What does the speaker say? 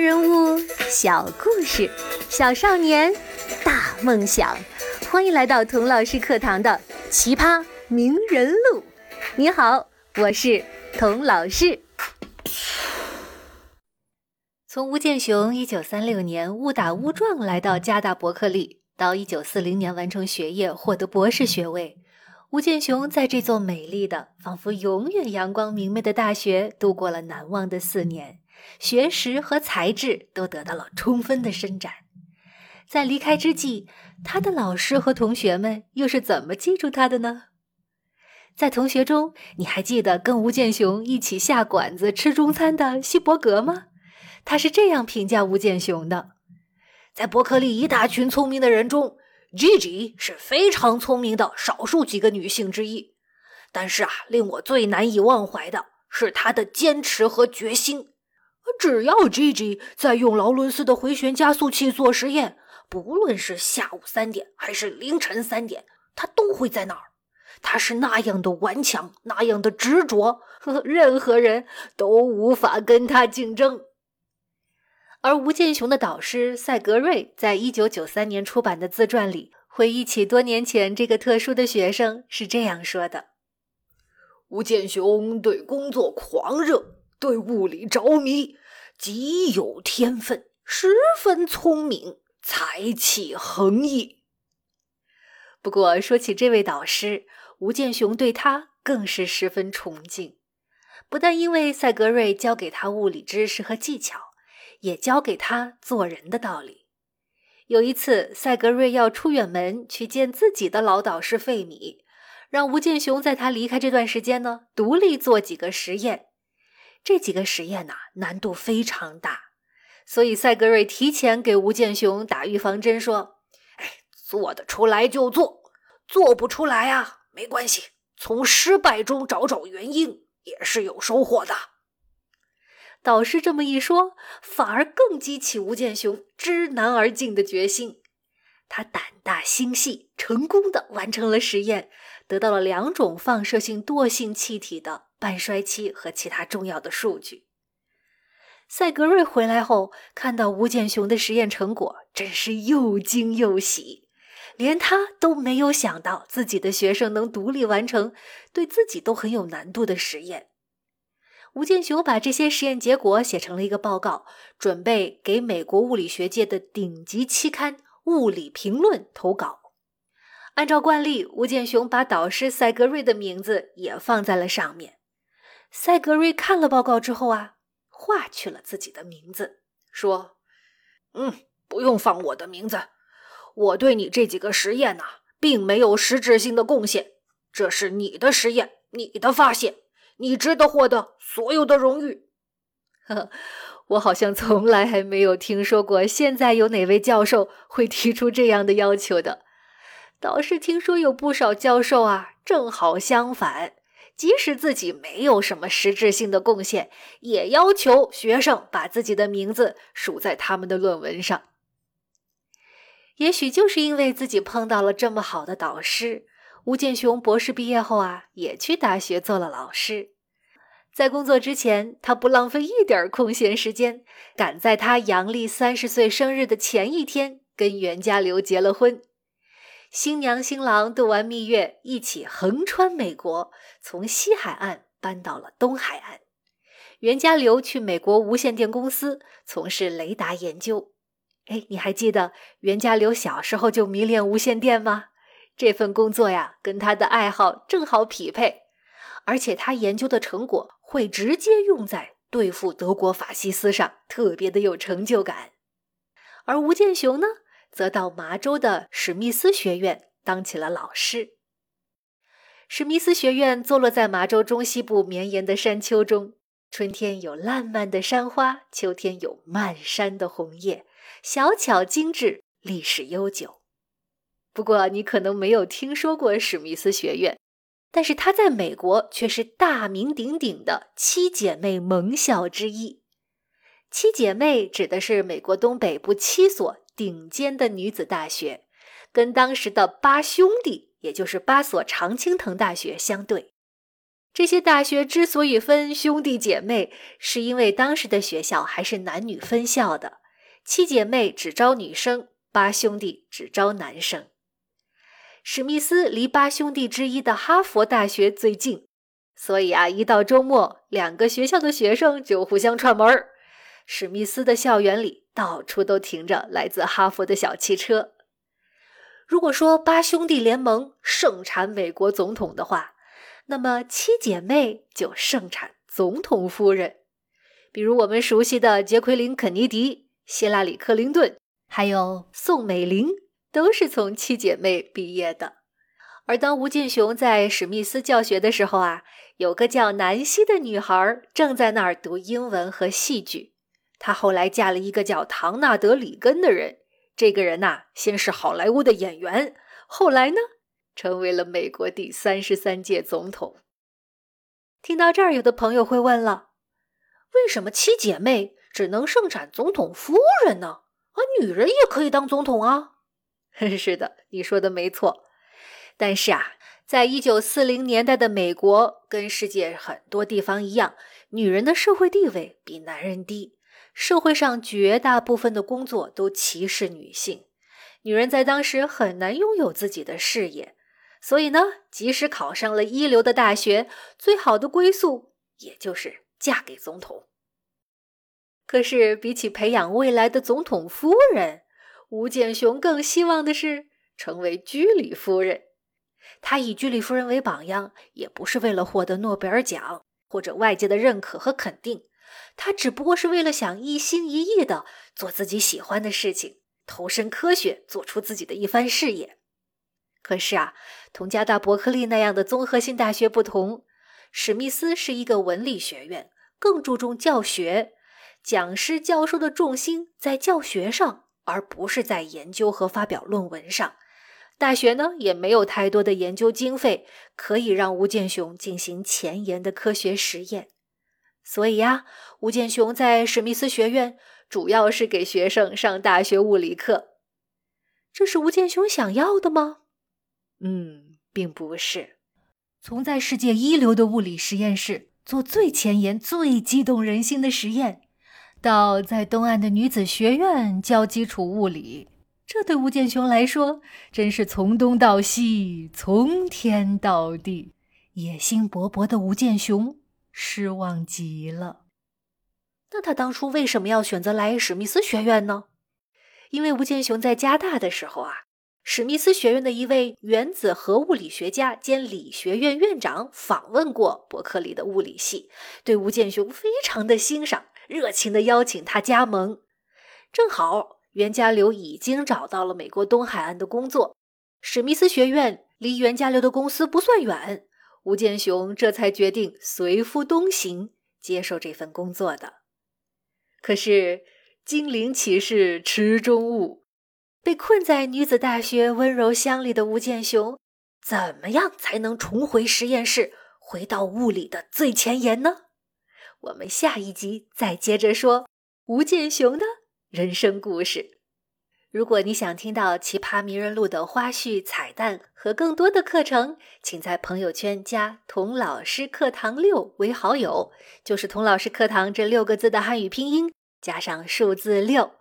人物小故事，小少年大梦想。欢迎来到童老师课堂的《奇葩名人录》。你好，我是童老师。从吴健雄一九三六年误打误撞来到加大伯克利，到一九四零年完成学业获得博士学位，吴健雄在这座美丽的、仿佛永远阳光明媚的大学度过了难忘的四年。学识和才智都得到了充分的伸展，在离开之际，他的老师和同学们又是怎么记住他的呢？在同学中，你还记得跟吴健雄一起下馆子吃中餐的希伯格吗？他是这样评价吴健雄的：在伯克利一大群聪明的人中，Gigi 是非常聪明的少数几个女性之一。但是啊，令我最难以忘怀的是她的坚持和决心。只要 Gigi 在用劳伦斯的回旋加速器做实验，不论是下午三点还是凌晨三点，他都会在那儿。他是那样的顽强，那样的执着，任何人都无法跟他竞争。而吴健雄的导师赛格瑞在一九九三年出版的自传里，回忆起多年前这个特殊的学生是这样说的：“吴健雄对工作狂热。”对物理着迷，极有天分，十分聪明，才气横溢。不过说起这位导师，吴健雄对他更是十分崇敬。不但因为赛格瑞教给他物理知识和技巧，也教给他做人的道理。有一次，赛格瑞要出远门去见自己的老导师费米，让吴健雄在他离开这段时间呢，独立做几个实验。这几个实验呐，难度非常大，所以赛格瑞提前给吴健雄打预防针，说：“哎，做得出来就做，做不出来啊，没关系，从失败中找找原因也是有收获的。”导师这么一说，反而更激起吴健雄知难而进的决心。他胆大心细，成功的完成了实验，得到了两种放射性惰性气体的。半衰期和其他重要的数据。赛格瑞回来后，看到吴健雄的实验成果，真是又惊又喜。连他都没有想到自己的学生能独立完成对自己都很有难度的实验。吴健雄把这些实验结果写成了一个报告，准备给美国物理学界的顶级期刊《物理评论》投稿。按照惯例，吴健雄把导师赛格瑞的名字也放在了上面。赛格瑞看了报告之后啊，划去了自己的名字，说：“嗯，不用放我的名字。我对你这几个实验呐，并没有实质性的贡献。这是你的实验，你的发现，你值得获得所有的荣誉。”呵呵，我好像从来还没有听说过现在有哪位教授会提出这样的要求的。倒是听说有不少教授啊，正好相反。即使自己没有什么实质性的贡献，也要求学生把自己的名字署在他们的论文上。也许就是因为自己碰到了这么好的导师，吴健雄博士毕业后啊，也去大学做了老师。在工作之前，他不浪费一点空闲时间，赶在他阳历三十岁生日的前一天，跟袁家骝结了婚。新娘新郎度完蜜月，一起横穿美国，从西海岸搬到了东海岸。袁家骝去美国无线电公司从事雷达研究。哎，你还记得袁家骝小时候就迷恋无线电吗？这份工作呀，跟他的爱好正好匹配，而且他研究的成果会直接用在对付德国法西斯上，特别的有成就感。而吴健雄呢？则到麻州的史密斯学院当起了老师。史密斯学院坐落在麻州中西部绵延的山丘中，春天有烂漫的山花，秋天有漫山的红叶，小巧精致，历史悠久。不过，你可能没有听说过史密斯学院，但是它在美国却是大名鼎鼎的七姐妹盟校之一。七姐妹指的是美国东北部七所。顶尖的女子大学，跟当时的八兄弟，也就是八所常青藤大学相对。这些大学之所以分兄弟姐妹，是因为当时的学校还是男女分校的，七姐妹只招女生，八兄弟只招男生。史密斯离八兄弟之一的哈佛大学最近，所以啊，一到周末，两个学校的学生就互相串门儿。史密斯的校园里到处都停着来自哈佛的小汽车。如果说八兄弟联盟盛产美国总统的话，那么七姐妹就盛产总统夫人，比如我们熟悉的杰奎琳·肯尼迪、希拉里·克林顿，还有宋美龄，都是从七姐妹毕业的。而当吴建雄在史密斯教学的时候啊，有个叫南希的女孩正在那儿读英文和戏剧。她后来嫁了一个叫唐纳德·里根的人，这个人呐，先是好莱坞的演员，后来呢？成为了美国第三十三届总统。听到这儿，有的朋友会问了：为什么七姐妹只能盛产总统夫人呢？啊，女人也可以当总统啊？是的，你说的没错。但是啊，在一九四零年代的美国，跟世界很多地方一样，女人的社会地位比男人低，社会上绝大部分的工作都歧视女性，女人在当时很难拥有自己的事业。所以呢，即使考上了一流的大学，最好的归宿也就是嫁给总统。可是，比起培养未来的总统夫人，吴建雄更希望的是成为居里夫人。他以居里夫人为榜样，也不是为了获得诺贝尔奖或者外界的认可和肯定，他只不过是为了想一心一意的做自己喜欢的事情，投身科学，做出自己的一番事业。可是啊，同加大伯克利那样的综合性大学不同，史密斯是一个文理学院，更注重教学，讲师教授的重心在教学上，而不是在研究和发表论文上。大学呢，也没有太多的研究经费，可以让吴建雄进行前沿的科学实验。所以呀，吴建雄在史密斯学院主要是给学生上大学物理课。这是吴建雄想要的吗？嗯，并不是。从在世界一流的物理实验室做最前沿、最激动人心的实验，到在东岸的女子学院教基础物理，这对吴建雄来说真是从东到西，从天到地。野心勃勃的吴建雄失望极了。那他当初为什么要选择来史密斯学院呢？因为吴建雄在加大的时候啊。史密斯学院的一位原子核物理学家兼理学院院长访问过伯克利的物理系，对吴建雄非常的欣赏，热情的邀请他加盟。正好袁家骝已经找到了美国东海岸的工作，史密斯学院离袁家骝的公司不算远，吴建雄这才决定随夫东行，接受这份工作的。可是金陵岂是池中物？被困在女子大学温柔乡里的吴建雄，怎么样才能重回实验室，回到物理的最前沿呢？我们下一集再接着说吴建雄的人生故事。如果你想听到《奇葩名人录》的花絮、彩蛋和更多的课程，请在朋友圈加“童老师课堂六”为好友，就是“童老师课堂”这六个字的汉语拼音加上数字六。